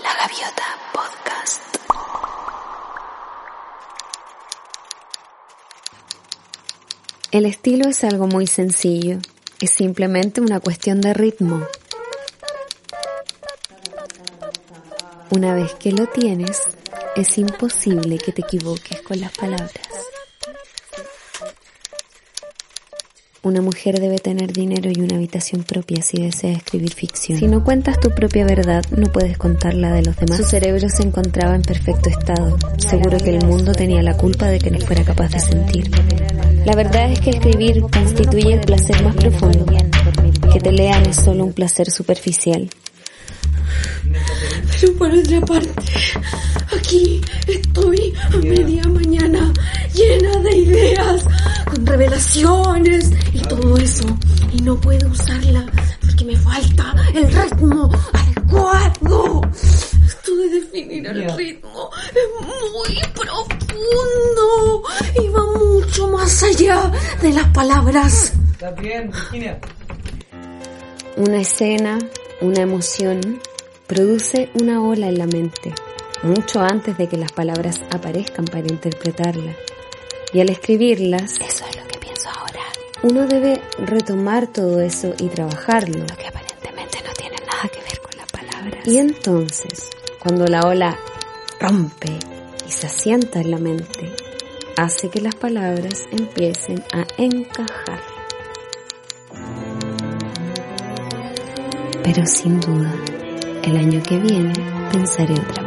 La Gaviota Podcast. El estilo es algo muy sencillo, es simplemente una cuestión de ritmo. Una vez que lo tienes, es imposible que te equivoques con las palabras. Una mujer debe tener dinero y una habitación propia si desea escribir ficción. Si no cuentas tu propia verdad, no puedes contar la de los demás. Su cerebro se encontraba en perfecto estado. Seguro que el mundo tenía la culpa de que no fuera capaz de sentir. La verdad es que escribir constituye el placer más profundo. Que te lean es solo un placer superficial. Pero por otra parte, con revelaciones y todo eso. Y no puedo usarla porque me falta el ritmo adecuado. Esto de definir el ritmo es muy profundo y va mucho más allá de las palabras. ¿Estás bien, Virginia? Una escena, una emoción, produce una ola en la mente, mucho antes de que las palabras aparezcan para interpretarla. Y al escribirlas, Eso es lo que pienso ahora. uno debe retomar todo eso y trabajarlo. Lo que aparentemente no tiene nada que ver con las palabras. Y entonces, cuando la ola rompe y se asienta en la mente, hace que las palabras empiecen a encajar. Pero sin duda, el año que viene pensaré otra